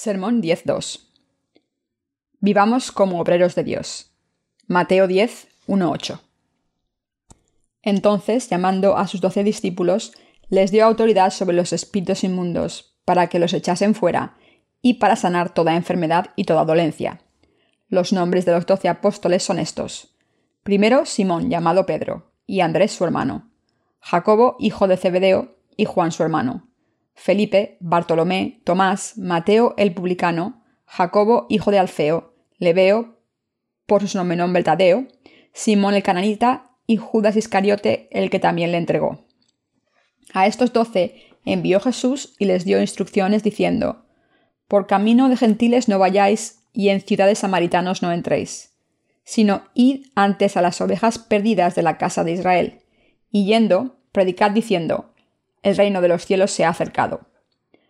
Sermón 10.2. Vivamos como obreros de Dios. Mateo 10, 1.8. Entonces, llamando a sus doce discípulos, les dio autoridad sobre los espíritus inmundos, para que los echasen fuera, y para sanar toda enfermedad y toda dolencia. Los nombres de los doce apóstoles son estos. Primero, Simón, llamado Pedro, y Andrés su hermano. Jacobo, hijo de Zebedeo, y Juan su hermano. Felipe, Bartolomé, Tomás, Mateo el publicano, Jacobo, hijo de Alfeo, Leveo, por su nombre nombre Tadeo, Simón el cananita y Judas Iscariote, el que también le entregó. A estos doce envió Jesús y les dio instrucciones diciendo, Por camino de gentiles no vayáis y en ciudades samaritanos no entréis, sino id antes a las ovejas perdidas de la casa de Israel, y yendo, predicad diciendo, el reino de los cielos se ha acercado.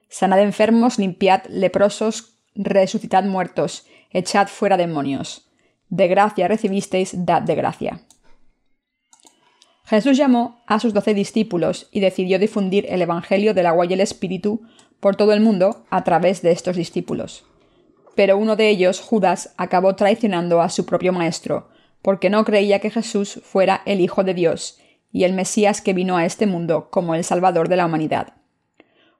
Sanad enfermos, limpiad leprosos, resucitad muertos, echad fuera demonios. De gracia recibisteis, dad de gracia. Jesús llamó a sus doce discípulos y decidió difundir el Evangelio del agua y el Espíritu por todo el mundo a través de estos discípulos. Pero uno de ellos, Judas, acabó traicionando a su propio Maestro, porque no creía que Jesús fuera el Hijo de Dios y el Mesías que vino a este mundo como el Salvador de la humanidad.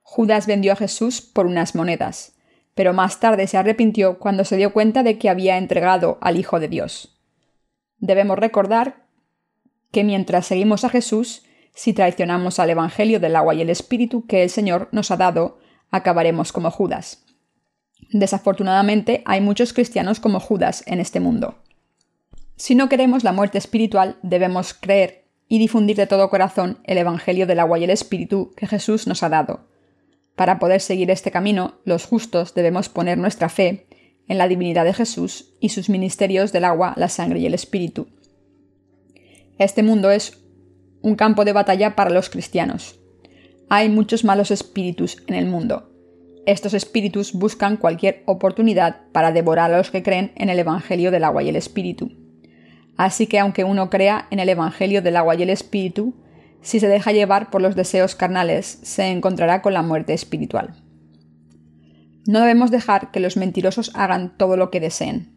Judas vendió a Jesús por unas monedas, pero más tarde se arrepintió cuando se dio cuenta de que había entregado al Hijo de Dios. Debemos recordar que mientras seguimos a Jesús, si traicionamos al Evangelio del agua y el Espíritu que el Señor nos ha dado, acabaremos como Judas. Desafortunadamente hay muchos cristianos como Judas en este mundo. Si no queremos la muerte espiritual, debemos creer y difundir de todo corazón el Evangelio del agua y el Espíritu que Jesús nos ha dado. Para poder seguir este camino, los justos debemos poner nuestra fe en la divinidad de Jesús y sus ministerios del agua, la sangre y el Espíritu. Este mundo es un campo de batalla para los cristianos. Hay muchos malos espíritus en el mundo. Estos espíritus buscan cualquier oportunidad para devorar a los que creen en el Evangelio del agua y el Espíritu. Así que aunque uno crea en el Evangelio del agua y el Espíritu, si se deja llevar por los deseos carnales, se encontrará con la muerte espiritual. No debemos dejar que los mentirosos hagan todo lo que deseen.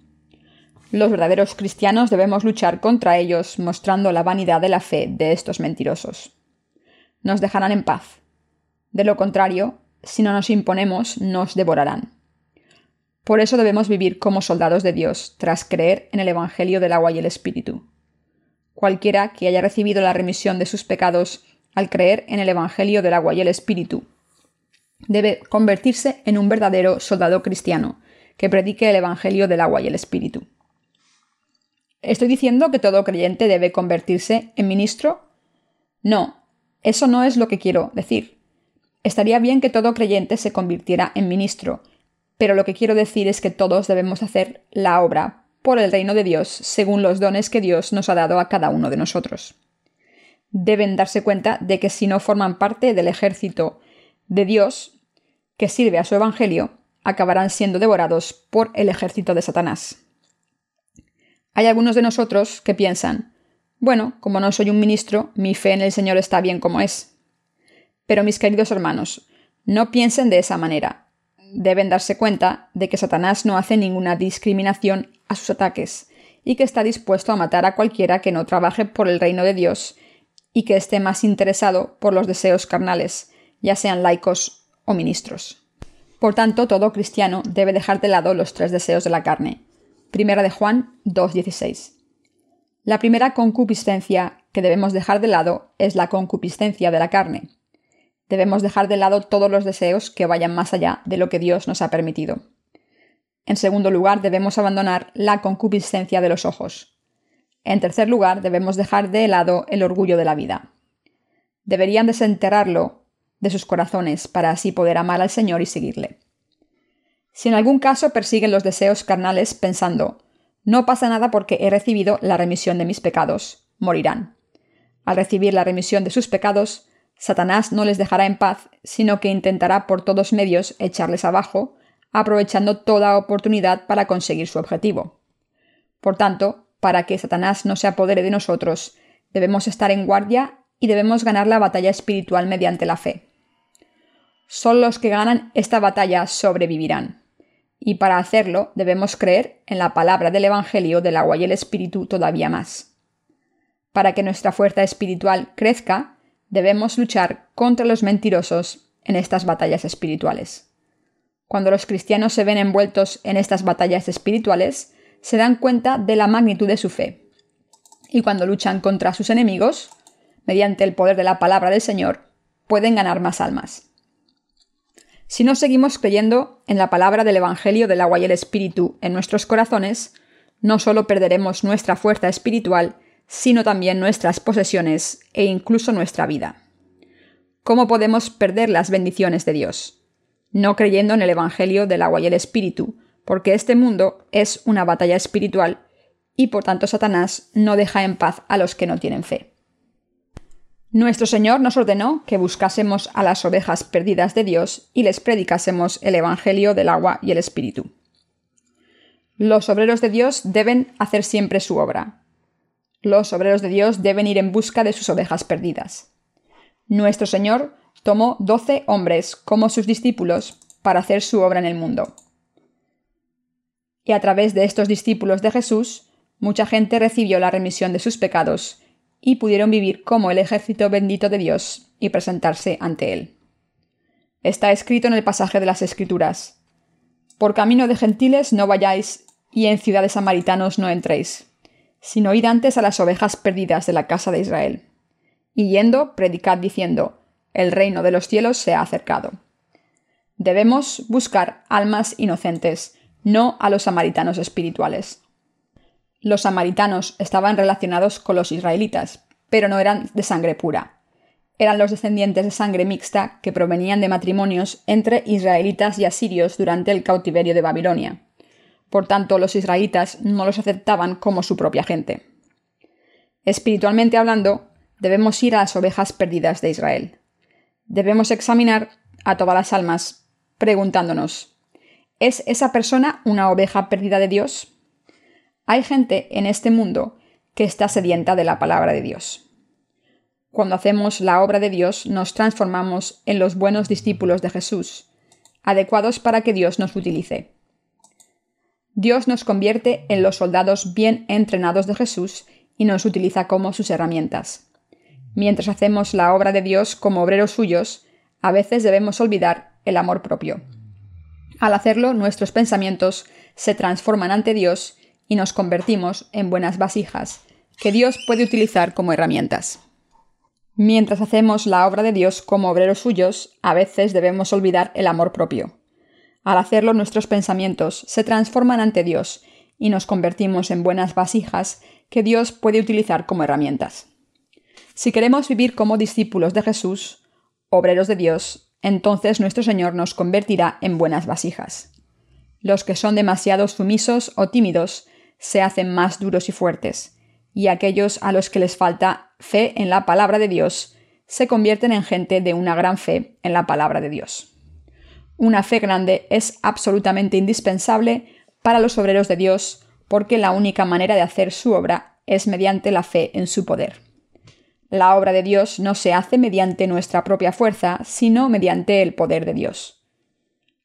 Los verdaderos cristianos debemos luchar contra ellos mostrando la vanidad de la fe de estos mentirosos. Nos dejarán en paz. De lo contrario, si no nos imponemos, nos devorarán. Por eso debemos vivir como soldados de Dios, tras creer en el Evangelio del agua y el Espíritu. Cualquiera que haya recibido la remisión de sus pecados al creer en el Evangelio del agua y el Espíritu, debe convertirse en un verdadero soldado cristiano, que predique el Evangelio del agua y el Espíritu. ¿Estoy diciendo que todo creyente debe convertirse en ministro? No, eso no es lo que quiero decir. Estaría bien que todo creyente se convirtiera en ministro, pero lo que quiero decir es que todos debemos hacer la obra por el reino de Dios según los dones que Dios nos ha dado a cada uno de nosotros. Deben darse cuenta de que si no forman parte del ejército de Dios que sirve a su Evangelio, acabarán siendo devorados por el ejército de Satanás. Hay algunos de nosotros que piensan, bueno, como no soy un ministro, mi fe en el Señor está bien como es. Pero mis queridos hermanos, no piensen de esa manera deben darse cuenta de que Satanás no hace ninguna discriminación a sus ataques y que está dispuesto a matar a cualquiera que no trabaje por el reino de Dios y que esté más interesado por los deseos carnales, ya sean laicos o ministros. Por tanto, todo cristiano debe dejar de lado los tres deseos de la carne. Primera de Juan 2.16. La primera concupiscencia que debemos dejar de lado es la concupiscencia de la carne, Debemos dejar de lado todos los deseos que vayan más allá de lo que Dios nos ha permitido. En segundo lugar, debemos abandonar la concupiscencia de los ojos. En tercer lugar, debemos dejar de lado el orgullo de la vida. Deberían desenterrarlo de sus corazones para así poder amar al Señor y seguirle. Si en algún caso persiguen los deseos carnales pensando, no pasa nada porque he recibido la remisión de mis pecados, morirán. Al recibir la remisión de sus pecados, Satanás no les dejará en paz, sino que intentará por todos medios echarles abajo, aprovechando toda oportunidad para conseguir su objetivo. Por tanto, para que Satanás no se apodere de nosotros, debemos estar en guardia y debemos ganar la batalla espiritual mediante la fe. Solo los que ganan esta batalla sobrevivirán. y para hacerlo debemos creer en la palabra del Evangelio del agua y el Espíritu todavía más. Para que nuestra fuerza espiritual crezca, debemos luchar contra los mentirosos en estas batallas espirituales. Cuando los cristianos se ven envueltos en estas batallas espirituales, se dan cuenta de la magnitud de su fe. Y cuando luchan contra sus enemigos, mediante el poder de la palabra del Señor, pueden ganar más almas. Si no seguimos creyendo en la palabra del Evangelio del agua y el Espíritu en nuestros corazones, no solo perderemos nuestra fuerza espiritual, sino también nuestras posesiones e incluso nuestra vida. ¿Cómo podemos perder las bendiciones de Dios? No creyendo en el Evangelio del agua y el Espíritu, porque este mundo es una batalla espiritual y por tanto Satanás no deja en paz a los que no tienen fe. Nuestro Señor nos ordenó que buscásemos a las ovejas perdidas de Dios y les predicásemos el Evangelio del agua y el Espíritu. Los obreros de Dios deben hacer siempre su obra. Los obreros de Dios deben ir en busca de sus ovejas perdidas. Nuestro Señor tomó doce hombres como sus discípulos para hacer su obra en el mundo. Y a través de estos discípulos de Jesús, mucha gente recibió la remisión de sus pecados y pudieron vivir como el ejército bendito de Dios y presentarse ante Él. Está escrito en el pasaje de las Escrituras, Por camino de gentiles no vayáis, y en ciudades samaritanos no entréis, sino id antes a las ovejas perdidas de la casa de Israel. Y yendo, predicad diciendo, El reino de los cielos se ha acercado. Debemos buscar almas inocentes, no a los samaritanos espirituales. Los samaritanos estaban relacionados con los israelitas, pero no eran de sangre pura. Eran los descendientes de sangre mixta que provenían de matrimonios entre israelitas y asirios durante el cautiverio de Babilonia. Por tanto, los israelitas no los aceptaban como su propia gente. Espiritualmente hablando, debemos ir a las ovejas perdidas de Israel. Debemos examinar a todas las almas, preguntándonos, ¿es esa persona una oveja perdida de Dios? Hay gente en este mundo que está sedienta de la palabra de Dios. Cuando hacemos la obra de Dios, nos transformamos en los buenos discípulos de Jesús, adecuados para que Dios nos utilice. Dios nos convierte en los soldados bien entrenados de Jesús y nos utiliza como sus herramientas. Mientras hacemos la obra de Dios como obreros suyos, a veces debemos olvidar el amor propio. Al hacerlo, nuestros pensamientos se transforman ante Dios y nos convertimos en buenas vasijas que Dios puede utilizar como herramientas. Mientras hacemos la obra de Dios como obreros suyos, a veces debemos olvidar el amor propio. Al hacerlo nuestros pensamientos se transforman ante Dios y nos convertimos en buenas vasijas que Dios puede utilizar como herramientas. Si queremos vivir como discípulos de Jesús, obreros de Dios, entonces nuestro Señor nos convertirá en buenas vasijas. Los que son demasiado sumisos o tímidos se hacen más duros y fuertes, y aquellos a los que les falta fe en la palabra de Dios se convierten en gente de una gran fe en la palabra de Dios. Una fe grande es absolutamente indispensable para los obreros de Dios porque la única manera de hacer su obra es mediante la fe en su poder. La obra de Dios no se hace mediante nuestra propia fuerza, sino mediante el poder de Dios.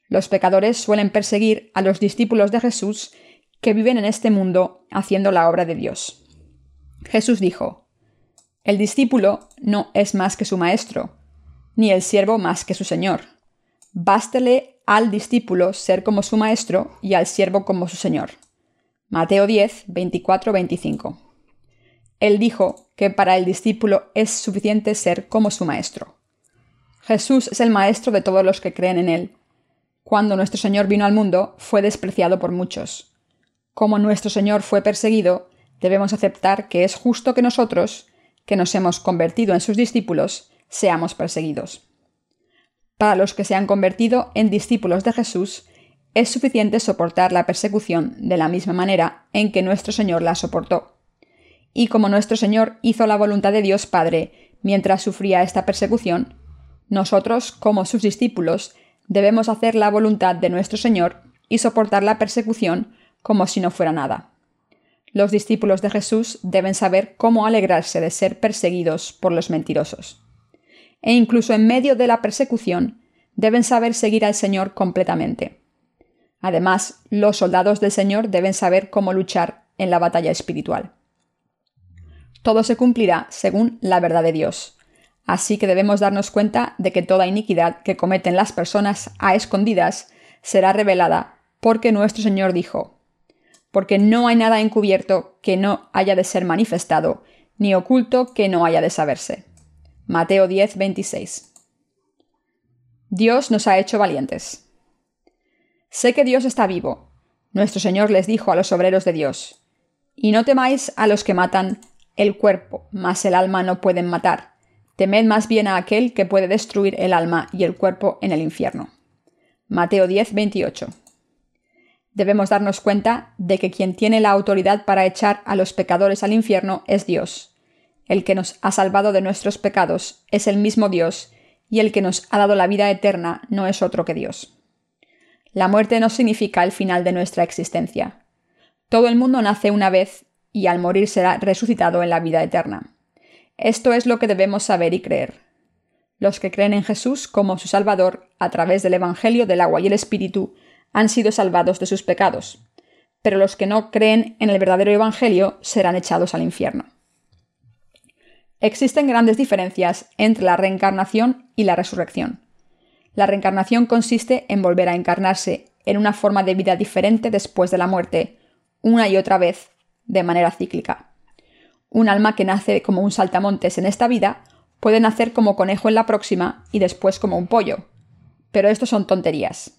Los pecadores suelen perseguir a los discípulos de Jesús que viven en este mundo haciendo la obra de Dios. Jesús dijo, El discípulo no es más que su maestro, ni el siervo más que su señor. Bástele al discípulo ser como su maestro y al siervo como su señor. Mateo 10, 24, 25. Él dijo que para el discípulo es suficiente ser como su maestro. Jesús es el maestro de todos los que creen en él. Cuando nuestro Señor vino al mundo, fue despreciado por muchos como nuestro Señor fue perseguido, debemos aceptar que es justo que nosotros, que nos hemos convertido en sus discípulos, seamos perseguidos. Para los que se han convertido en discípulos de Jesús, es suficiente soportar la persecución de la misma manera en que nuestro Señor la soportó. Y como nuestro Señor hizo la voluntad de Dios Padre mientras sufría esta persecución, nosotros, como sus discípulos, debemos hacer la voluntad de nuestro Señor y soportar la persecución como si no fuera nada. Los discípulos de Jesús deben saber cómo alegrarse de ser perseguidos por los mentirosos. E incluso en medio de la persecución, deben saber seguir al Señor completamente. Además, los soldados del Señor deben saber cómo luchar en la batalla espiritual. Todo se cumplirá según la verdad de Dios. Así que debemos darnos cuenta de que toda iniquidad que cometen las personas a escondidas será revelada, porque nuestro Señor dijo, porque no hay nada encubierto que no haya de ser manifestado, ni oculto que no haya de saberse. Mateo 10, 26. Dios nos ha hecho valientes. Sé que Dios está vivo. Nuestro Señor les dijo a los obreros de Dios, y no temáis a los que matan el cuerpo, mas el alma no pueden matar. Temed más bien a aquel que puede destruir el alma y el cuerpo en el infierno. Mateo 10, 28. Debemos darnos cuenta de que quien tiene la autoridad para echar a los pecadores al infierno es Dios. El que nos ha salvado de nuestros pecados es el mismo Dios, y el que nos ha dado la vida eterna no es otro que Dios. La muerte no significa el final de nuestra existencia. Todo el mundo nace una vez y al morir será resucitado en la vida eterna. Esto es lo que debemos saber y creer. Los que creen en Jesús como su Salvador a través del Evangelio del agua y el Espíritu han sido salvados de sus pecados, pero los que no creen en el verdadero Evangelio serán echados al infierno. Existen grandes diferencias entre la reencarnación y la resurrección. La reencarnación consiste en volver a encarnarse en una forma de vida diferente después de la muerte, una y otra vez, de manera cíclica. Un alma que nace como un saltamontes en esta vida puede nacer como conejo en la próxima y después como un pollo. Pero esto son tonterías.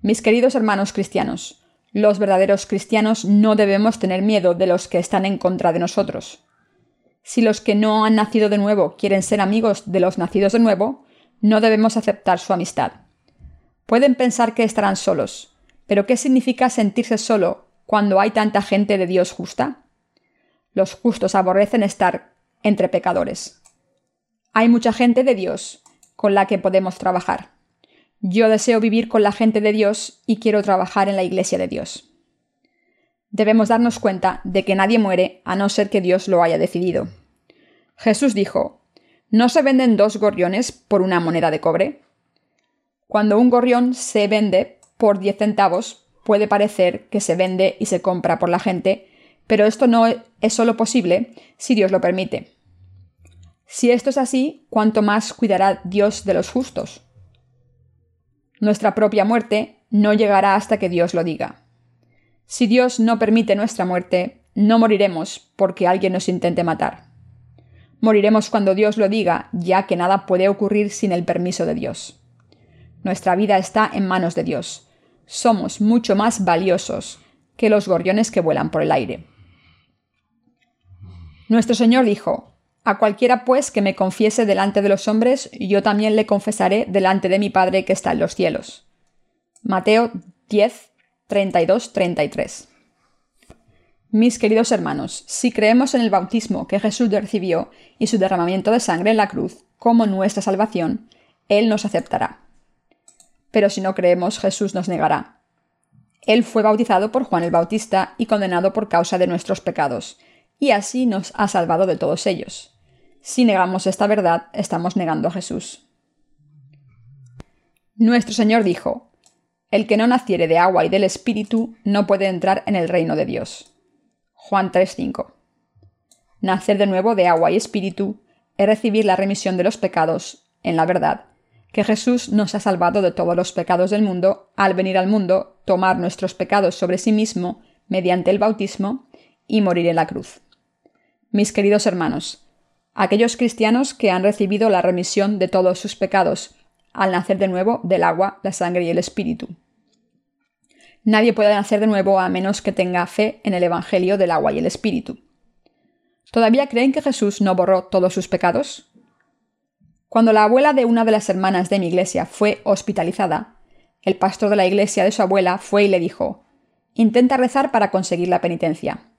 Mis queridos hermanos cristianos, los verdaderos cristianos no debemos tener miedo de los que están en contra de nosotros. Si los que no han nacido de nuevo quieren ser amigos de los nacidos de nuevo, no debemos aceptar su amistad. Pueden pensar que estarán solos, pero ¿qué significa sentirse solo cuando hay tanta gente de Dios justa? Los justos aborrecen estar entre pecadores. Hay mucha gente de Dios con la que podemos trabajar. Yo deseo vivir con la gente de Dios y quiero trabajar en la iglesia de Dios. Debemos darnos cuenta de que nadie muere a no ser que Dios lo haya decidido. Jesús dijo, ¿no se venden dos gorriones por una moneda de cobre? Cuando un gorrión se vende por 10 centavos, puede parecer que se vende y se compra por la gente, pero esto no es solo posible si Dios lo permite. Si esto es así, ¿cuánto más cuidará Dios de los justos? Nuestra propia muerte no llegará hasta que Dios lo diga. Si Dios no permite nuestra muerte, no moriremos porque alguien nos intente matar. Moriremos cuando Dios lo diga, ya que nada puede ocurrir sin el permiso de Dios. Nuestra vida está en manos de Dios somos mucho más valiosos que los gorriones que vuelan por el aire. Nuestro Señor dijo, A cualquiera pues que me confiese delante de los hombres, yo también le confesaré delante de mi Padre que está en los cielos. Mateo 10, 32, 33. Mis queridos hermanos, si creemos en el bautismo que Jesús recibió y su derramamiento de sangre en la cruz como nuestra salvación, Él nos aceptará pero si no creemos Jesús nos negará. Él fue bautizado por Juan el Bautista y condenado por causa de nuestros pecados, y así nos ha salvado de todos ellos. Si negamos esta verdad, estamos negando a Jesús. Nuestro Señor dijo, El que no naciere de agua y del Espíritu no puede entrar en el reino de Dios. Juan 3:5. Nacer de nuevo de agua y espíritu es recibir la remisión de los pecados, en la verdad, que Jesús nos ha salvado de todos los pecados del mundo al venir al mundo, tomar nuestros pecados sobre sí mismo mediante el bautismo y morir en la cruz. Mis queridos hermanos, aquellos cristianos que han recibido la remisión de todos sus pecados al nacer de nuevo del agua, la sangre y el espíritu. Nadie puede nacer de nuevo a menos que tenga fe en el Evangelio del agua y el espíritu. ¿Todavía creen que Jesús no borró todos sus pecados? Cuando la abuela de una de las hermanas de mi iglesia fue hospitalizada, el pastor de la iglesia de su abuela fue y le dijo, Intenta rezar para conseguir la penitencia.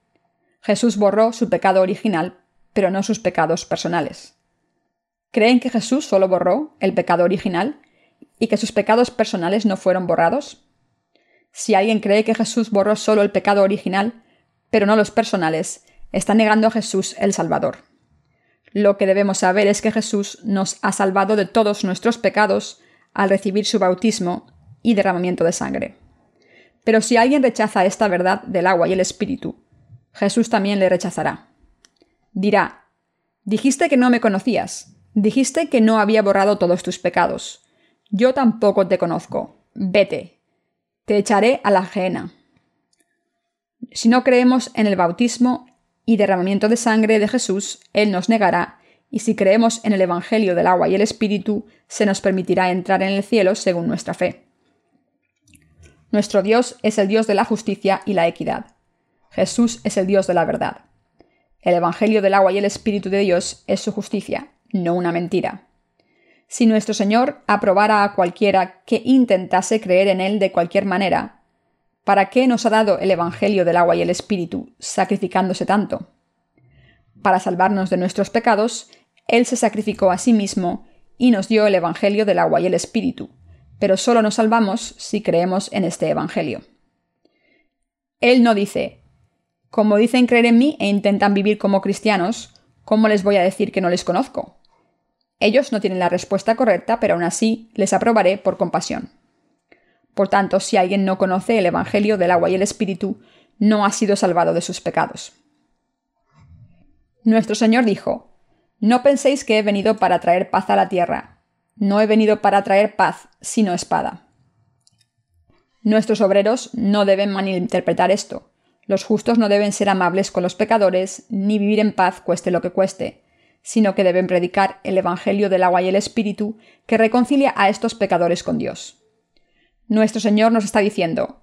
Jesús borró su pecado original, pero no sus pecados personales. ¿Creen que Jesús solo borró el pecado original y que sus pecados personales no fueron borrados? Si alguien cree que Jesús borró solo el pecado original, pero no los personales, está negando a Jesús el Salvador. Lo que debemos saber es que Jesús nos ha salvado de todos nuestros pecados al recibir su bautismo y derramamiento de sangre. Pero si alguien rechaza esta verdad del agua y el espíritu, Jesús también le rechazará. Dirá, dijiste que no me conocías, dijiste que no había borrado todos tus pecados. Yo tampoco te conozco. Vete, te echaré a la ajena. Si no creemos en el bautismo y derramamiento de sangre de Jesús, Él nos negará, y si creemos en el Evangelio del agua y el Espíritu, se nos permitirá entrar en el cielo según nuestra fe. Nuestro Dios es el Dios de la justicia y la equidad. Jesús es el Dios de la verdad. El Evangelio del agua y el Espíritu de Dios es su justicia, no una mentira. Si nuestro Señor aprobara a cualquiera que intentase creer en Él de cualquier manera, ¿para qué nos ha dado el Evangelio del agua y el Espíritu, sacrificándose tanto? Para salvarnos de nuestros pecados, Él se sacrificó a sí mismo y nos dio el Evangelio del agua y el Espíritu, pero solo nos salvamos si creemos en este Evangelio. Él no dice, como dicen creer en mí e intentan vivir como cristianos, ¿cómo les voy a decir que no les conozco? Ellos no tienen la respuesta correcta, pero aún así les aprobaré por compasión. Por tanto, si alguien no conoce el Evangelio del agua y el Espíritu, no ha sido salvado de sus pecados. Nuestro Señor dijo, No penséis que he venido para traer paz a la tierra. No he venido para traer paz, sino espada. Nuestros obreros no deben malinterpretar esto. Los justos no deben ser amables con los pecadores, ni vivir en paz cueste lo que cueste, sino que deben predicar el Evangelio del agua y el Espíritu que reconcilia a estos pecadores con Dios. Nuestro Señor nos está diciendo,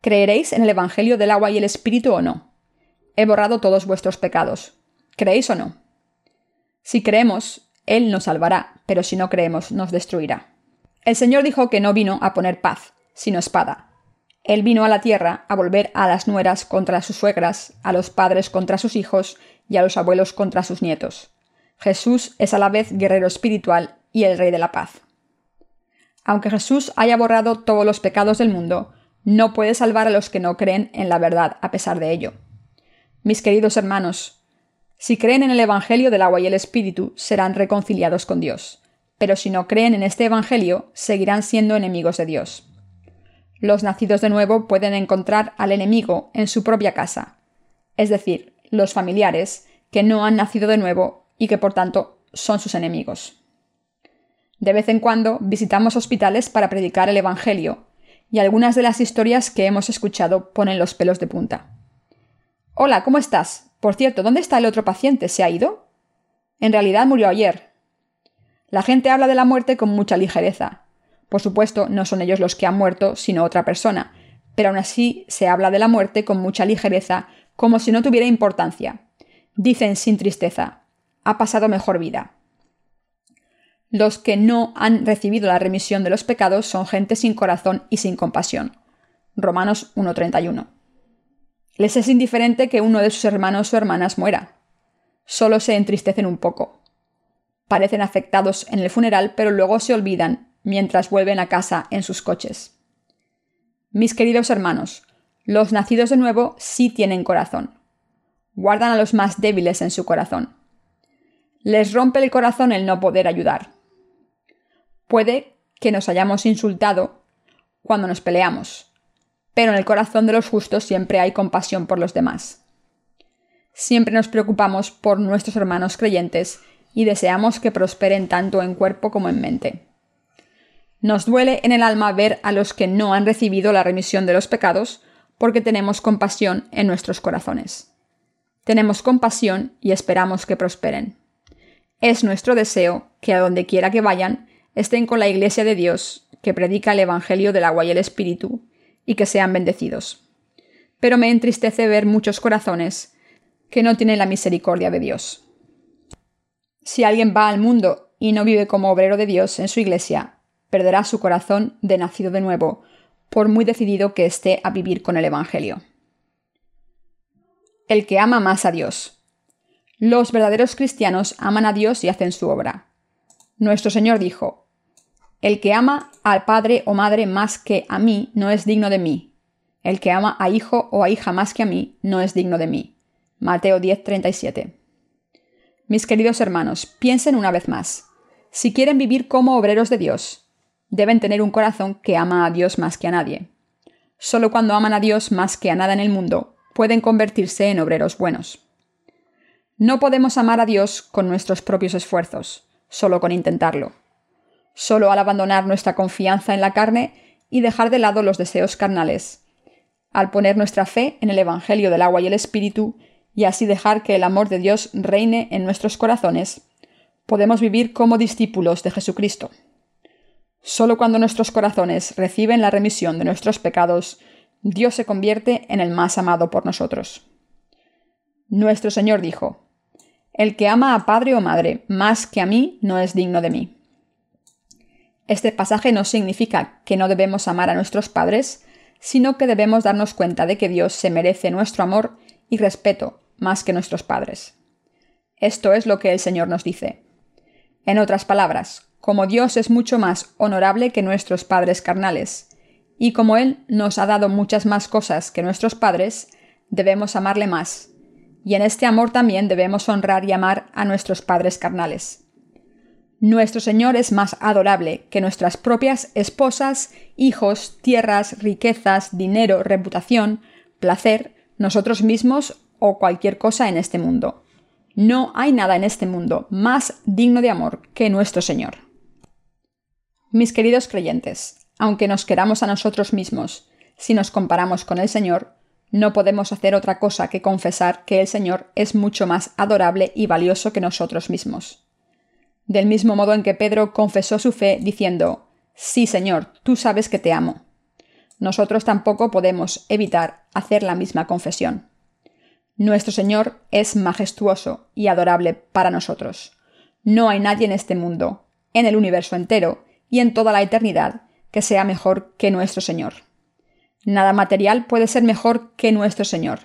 ¿creeréis en el Evangelio del agua y el Espíritu o no? He borrado todos vuestros pecados. ¿Creéis o no? Si creemos, Él nos salvará, pero si no creemos, nos destruirá. El Señor dijo que no vino a poner paz, sino espada. Él vino a la tierra a volver a las nueras contra sus suegras, a los padres contra sus hijos y a los abuelos contra sus nietos. Jesús es a la vez guerrero espiritual y el Rey de la paz. Aunque Jesús haya borrado todos los pecados del mundo, no puede salvar a los que no creen en la verdad a pesar de ello. Mis queridos hermanos, si creen en el Evangelio del agua y el Espíritu, serán reconciliados con Dios, pero si no creen en este Evangelio, seguirán siendo enemigos de Dios. Los nacidos de nuevo pueden encontrar al enemigo en su propia casa, es decir, los familiares que no han nacido de nuevo y que por tanto son sus enemigos. De vez en cuando visitamos hospitales para predicar el Evangelio, y algunas de las historias que hemos escuchado ponen los pelos de punta. Hola, ¿cómo estás? Por cierto, ¿dónde está el otro paciente? ¿Se ha ido? En realidad murió ayer. La gente habla de la muerte con mucha ligereza. Por supuesto, no son ellos los que han muerto, sino otra persona, pero aún así se habla de la muerte con mucha ligereza, como si no tuviera importancia. Dicen sin tristeza, ha pasado mejor vida. Los que no han recibido la remisión de los pecados son gente sin corazón y sin compasión. Romanos 1.31. Les es indiferente que uno de sus hermanos o hermanas muera. Solo se entristecen un poco. Parecen afectados en el funeral, pero luego se olvidan mientras vuelven a casa en sus coches. Mis queridos hermanos, los nacidos de nuevo sí tienen corazón. Guardan a los más débiles en su corazón les rompe el corazón el no poder ayudar. Puede que nos hayamos insultado cuando nos peleamos, pero en el corazón de los justos siempre hay compasión por los demás. Siempre nos preocupamos por nuestros hermanos creyentes y deseamos que prosperen tanto en cuerpo como en mente. Nos duele en el alma ver a los que no han recibido la remisión de los pecados porque tenemos compasión en nuestros corazones. Tenemos compasión y esperamos que prosperen. Es nuestro deseo que a donde quiera que vayan estén con la Iglesia de Dios, que predica el Evangelio del agua y el Espíritu, y que sean bendecidos. Pero me entristece ver muchos corazones que no tienen la misericordia de Dios. Si alguien va al mundo y no vive como obrero de Dios en su iglesia, perderá su corazón de nacido de nuevo, por muy decidido que esté a vivir con el Evangelio. El que ama más a Dios. Los verdaderos cristianos aman a Dios y hacen su obra. Nuestro Señor dijo, El que ama al padre o madre más que a mí no es digno de mí. El que ama a hijo o a hija más que a mí no es digno de mí. Mateo 10:37. Mis queridos hermanos, piensen una vez más. Si quieren vivir como obreros de Dios, deben tener un corazón que ama a Dios más que a nadie. Solo cuando aman a Dios más que a nada en el mundo, pueden convertirse en obreros buenos. No podemos amar a Dios con nuestros propios esfuerzos, solo con intentarlo. Solo al abandonar nuestra confianza en la carne y dejar de lado los deseos carnales. Al poner nuestra fe en el Evangelio del agua y el Espíritu, y así dejar que el amor de Dios reine en nuestros corazones, podemos vivir como discípulos de Jesucristo. Solo cuando nuestros corazones reciben la remisión de nuestros pecados, Dios se convierte en el más amado por nosotros. Nuestro Señor dijo, El que ama a padre o madre más que a mí no es digno de mí. Este pasaje no significa que no debemos amar a nuestros padres, sino que debemos darnos cuenta de que Dios se merece nuestro amor y respeto más que nuestros padres. Esto es lo que el Señor nos dice. En otras palabras, como Dios es mucho más honorable que nuestros padres carnales, y como Él nos ha dado muchas más cosas que nuestros padres, debemos amarle más, y en este amor también debemos honrar y amar a nuestros padres carnales. Nuestro Señor es más adorable que nuestras propias esposas, hijos, tierras, riquezas, dinero, reputación, placer, nosotros mismos o cualquier cosa en este mundo. No hay nada en este mundo más digno de amor que nuestro Señor. Mis queridos creyentes, aunque nos queramos a nosotros mismos, si nos comparamos con el Señor, no podemos hacer otra cosa que confesar que el Señor es mucho más adorable y valioso que nosotros mismos. Del mismo modo en que Pedro confesó su fe diciendo, Sí, Señor, tú sabes que te amo. Nosotros tampoco podemos evitar hacer la misma confesión. Nuestro Señor es majestuoso y adorable para nosotros. No hay nadie en este mundo, en el universo entero, y en toda la eternidad que sea mejor que nuestro Señor. Nada material puede ser mejor que nuestro Señor,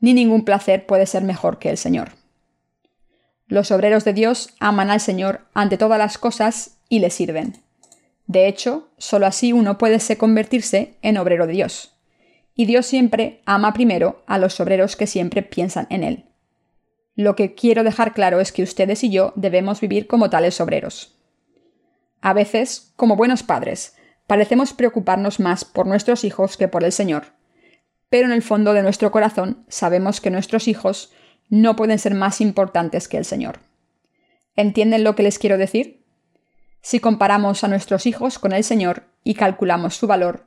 ni ningún placer puede ser mejor que el Señor. Los obreros de Dios aman al Señor ante todas las cosas y le sirven. De hecho, sólo así uno puede convertirse en obrero de Dios. Y Dios siempre ama primero a los obreros que siempre piensan en Él. Lo que quiero dejar claro es que ustedes y yo debemos vivir como tales obreros. A veces, como buenos padres, parecemos preocuparnos más por nuestros hijos que por el Señor. Pero en el fondo de nuestro corazón sabemos que nuestros hijos no pueden ser más importantes que el Señor. ¿Entienden lo que les quiero decir? Si comparamos a nuestros hijos con el Señor y calculamos su valor,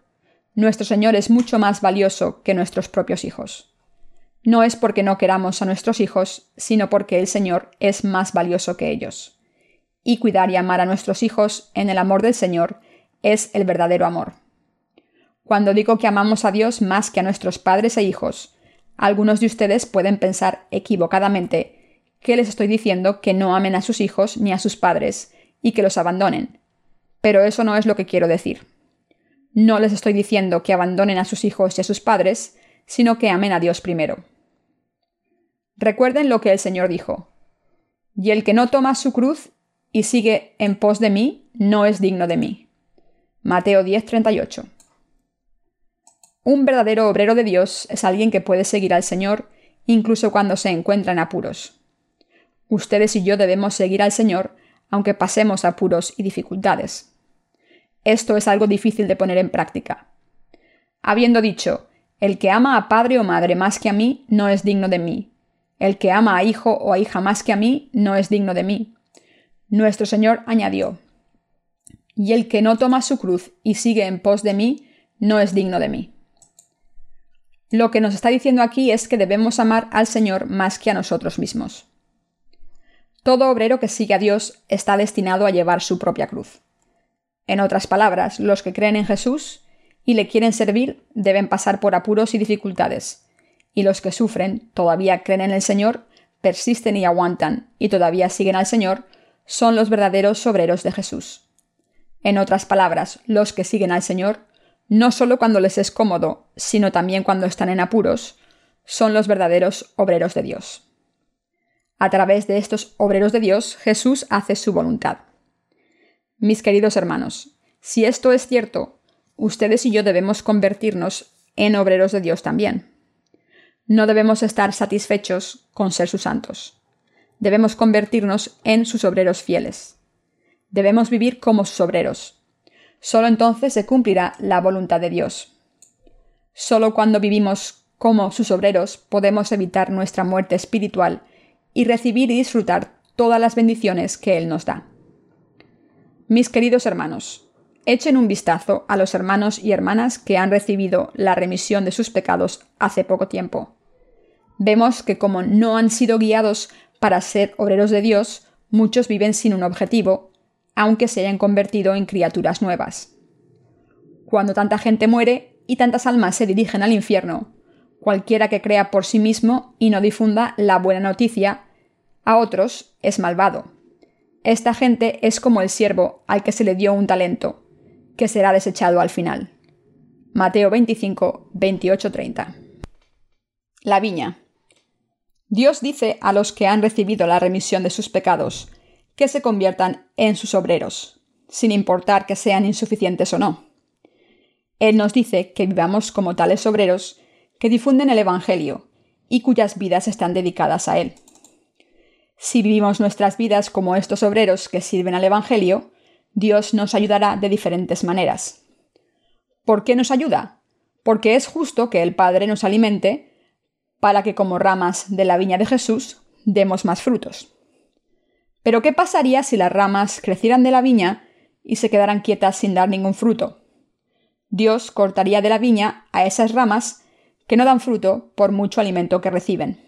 nuestro Señor es mucho más valioso que nuestros propios hijos. No es porque no queramos a nuestros hijos, sino porque el Señor es más valioso que ellos y cuidar y amar a nuestros hijos en el amor del Señor es el verdadero amor. Cuando digo que amamos a Dios más que a nuestros padres e hijos, algunos de ustedes pueden pensar equivocadamente que les estoy diciendo que no amen a sus hijos ni a sus padres y que los abandonen. Pero eso no es lo que quiero decir. No les estoy diciendo que abandonen a sus hijos y a sus padres, sino que amen a Dios primero. Recuerden lo que el Señor dijo. Y el que no toma su cruz y sigue en pos de mí, no es digno de mí. Mateo 10:38. Un verdadero obrero de Dios es alguien que puede seguir al Señor incluso cuando se encuentra en apuros. Ustedes y yo debemos seguir al Señor aunque pasemos apuros y dificultades. Esto es algo difícil de poner en práctica. Habiendo dicho, el que ama a padre o madre más que a mí no es digno de mí. El que ama a hijo o a hija más que a mí no es digno de mí. Nuestro Señor añadió, Y el que no toma su cruz y sigue en pos de mí, no es digno de mí. Lo que nos está diciendo aquí es que debemos amar al Señor más que a nosotros mismos. Todo obrero que sigue a Dios está destinado a llevar su propia cruz. En otras palabras, los que creen en Jesús y le quieren servir deben pasar por apuros y dificultades, y los que sufren, todavía creen en el Señor, persisten y aguantan, y todavía siguen al Señor, son los verdaderos obreros de Jesús. En otras palabras, los que siguen al Señor, no solo cuando les es cómodo, sino también cuando están en apuros, son los verdaderos obreros de Dios. A través de estos obreros de Dios, Jesús hace su voluntad. Mis queridos hermanos, si esto es cierto, ustedes y yo debemos convertirnos en obreros de Dios también. No debemos estar satisfechos con ser sus santos debemos convertirnos en sus obreros fieles. Debemos vivir como sus obreros. Solo entonces se cumplirá la voluntad de Dios. Solo cuando vivimos como sus obreros podemos evitar nuestra muerte espiritual y recibir y disfrutar todas las bendiciones que Él nos da. Mis queridos hermanos, echen un vistazo a los hermanos y hermanas que han recibido la remisión de sus pecados hace poco tiempo. Vemos que como no han sido guiados para ser obreros de Dios, muchos viven sin un objetivo, aunque se hayan convertido en criaturas nuevas. Cuando tanta gente muere y tantas almas se dirigen al infierno, cualquiera que crea por sí mismo y no difunda la buena noticia a otros es malvado. Esta gente es como el siervo al que se le dio un talento, que será desechado al final. Mateo 25, 28, 30. La viña. Dios dice a los que han recibido la remisión de sus pecados que se conviertan en sus obreros, sin importar que sean insuficientes o no. Él nos dice que vivamos como tales obreros que difunden el Evangelio y cuyas vidas están dedicadas a Él. Si vivimos nuestras vidas como estos obreros que sirven al Evangelio, Dios nos ayudará de diferentes maneras. ¿Por qué nos ayuda? Porque es justo que el Padre nos alimente para que como ramas de la viña de Jesús demos más frutos. Pero ¿qué pasaría si las ramas crecieran de la viña y se quedaran quietas sin dar ningún fruto? Dios cortaría de la viña a esas ramas que no dan fruto por mucho alimento que reciben.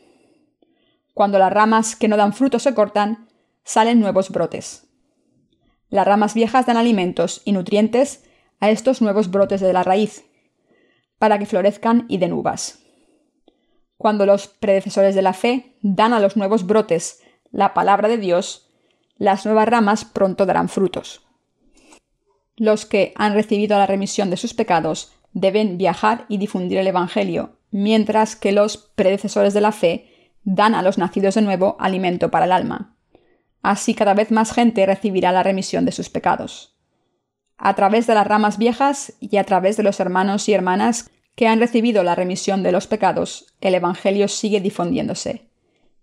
Cuando las ramas que no dan fruto se cortan, salen nuevos brotes. Las ramas viejas dan alimentos y nutrientes a estos nuevos brotes de la raíz, para que florezcan y den uvas. Cuando los predecesores de la fe dan a los nuevos brotes la palabra de Dios, las nuevas ramas pronto darán frutos. Los que han recibido la remisión de sus pecados deben viajar y difundir el Evangelio, mientras que los predecesores de la fe dan a los nacidos de nuevo alimento para el alma. Así cada vez más gente recibirá la remisión de sus pecados. A través de las ramas viejas y a través de los hermanos y hermanas que han recibido la remisión de los pecados, el Evangelio sigue difundiéndose.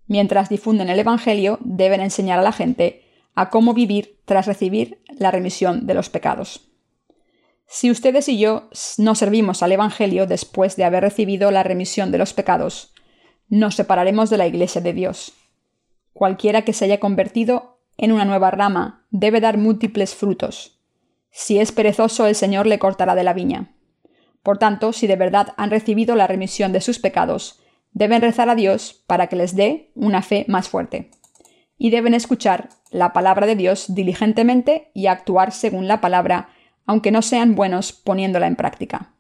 Mientras difunden el Evangelio, deben enseñar a la gente a cómo vivir tras recibir la remisión de los pecados. Si ustedes y yo no servimos al Evangelio después de haber recibido la remisión de los pecados, nos separaremos de la Iglesia de Dios. Cualquiera que se haya convertido en una nueva rama debe dar múltiples frutos. Si es perezoso, el Señor le cortará de la viña. Por tanto, si de verdad han recibido la remisión de sus pecados, deben rezar a Dios para que les dé una fe más fuerte. Y deben escuchar la palabra de Dios diligentemente y actuar según la palabra, aunque no sean buenos poniéndola en práctica.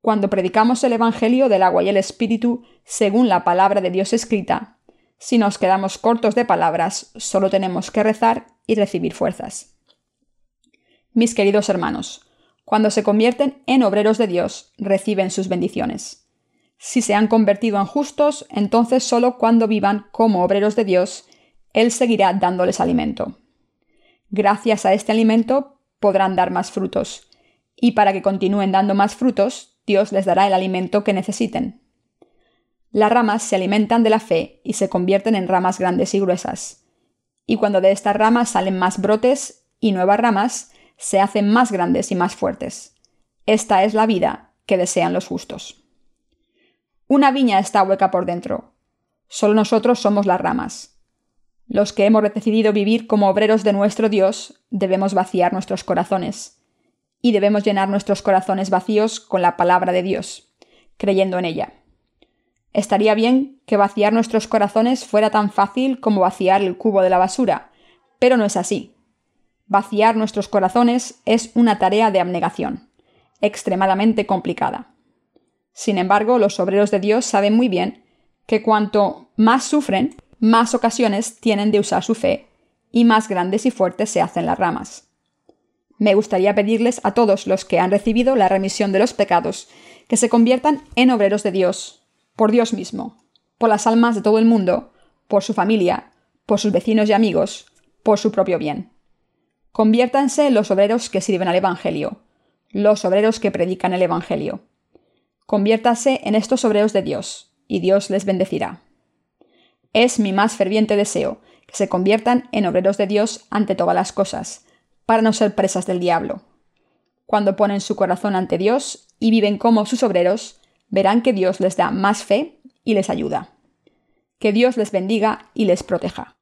Cuando predicamos el Evangelio del agua y el Espíritu según la palabra de Dios escrita, si nos quedamos cortos de palabras, solo tenemos que rezar y recibir fuerzas. Mis queridos hermanos, cuando se convierten en obreros de Dios, reciben sus bendiciones. Si se han convertido en justos, entonces solo cuando vivan como obreros de Dios, Él seguirá dándoles alimento. Gracias a este alimento podrán dar más frutos, y para que continúen dando más frutos, Dios les dará el alimento que necesiten. Las ramas se alimentan de la fe y se convierten en ramas grandes y gruesas. Y cuando de estas ramas salen más brotes y nuevas ramas, se hacen más grandes y más fuertes. Esta es la vida que desean los justos. Una viña está hueca por dentro. Solo nosotros somos las ramas. Los que hemos decidido vivir como obreros de nuestro Dios debemos vaciar nuestros corazones. Y debemos llenar nuestros corazones vacíos con la palabra de Dios, creyendo en ella. Estaría bien que vaciar nuestros corazones fuera tan fácil como vaciar el cubo de la basura, pero no es así. Vaciar nuestros corazones es una tarea de abnegación, extremadamente complicada. Sin embargo, los obreros de Dios saben muy bien que cuanto más sufren, más ocasiones tienen de usar su fe y más grandes y fuertes se hacen las ramas. Me gustaría pedirles a todos los que han recibido la remisión de los pecados que se conviertan en obreros de Dios, por Dios mismo, por las almas de todo el mundo, por su familia, por sus vecinos y amigos, por su propio bien. Conviértanse en los obreros que sirven al Evangelio, los obreros que predican el Evangelio. Conviértase en estos obreros de Dios, y Dios les bendecirá. Es mi más ferviente deseo que se conviertan en obreros de Dios ante todas las cosas, para no ser presas del diablo. Cuando ponen su corazón ante Dios y viven como sus obreros, verán que Dios les da más fe y les ayuda. Que Dios les bendiga y les proteja.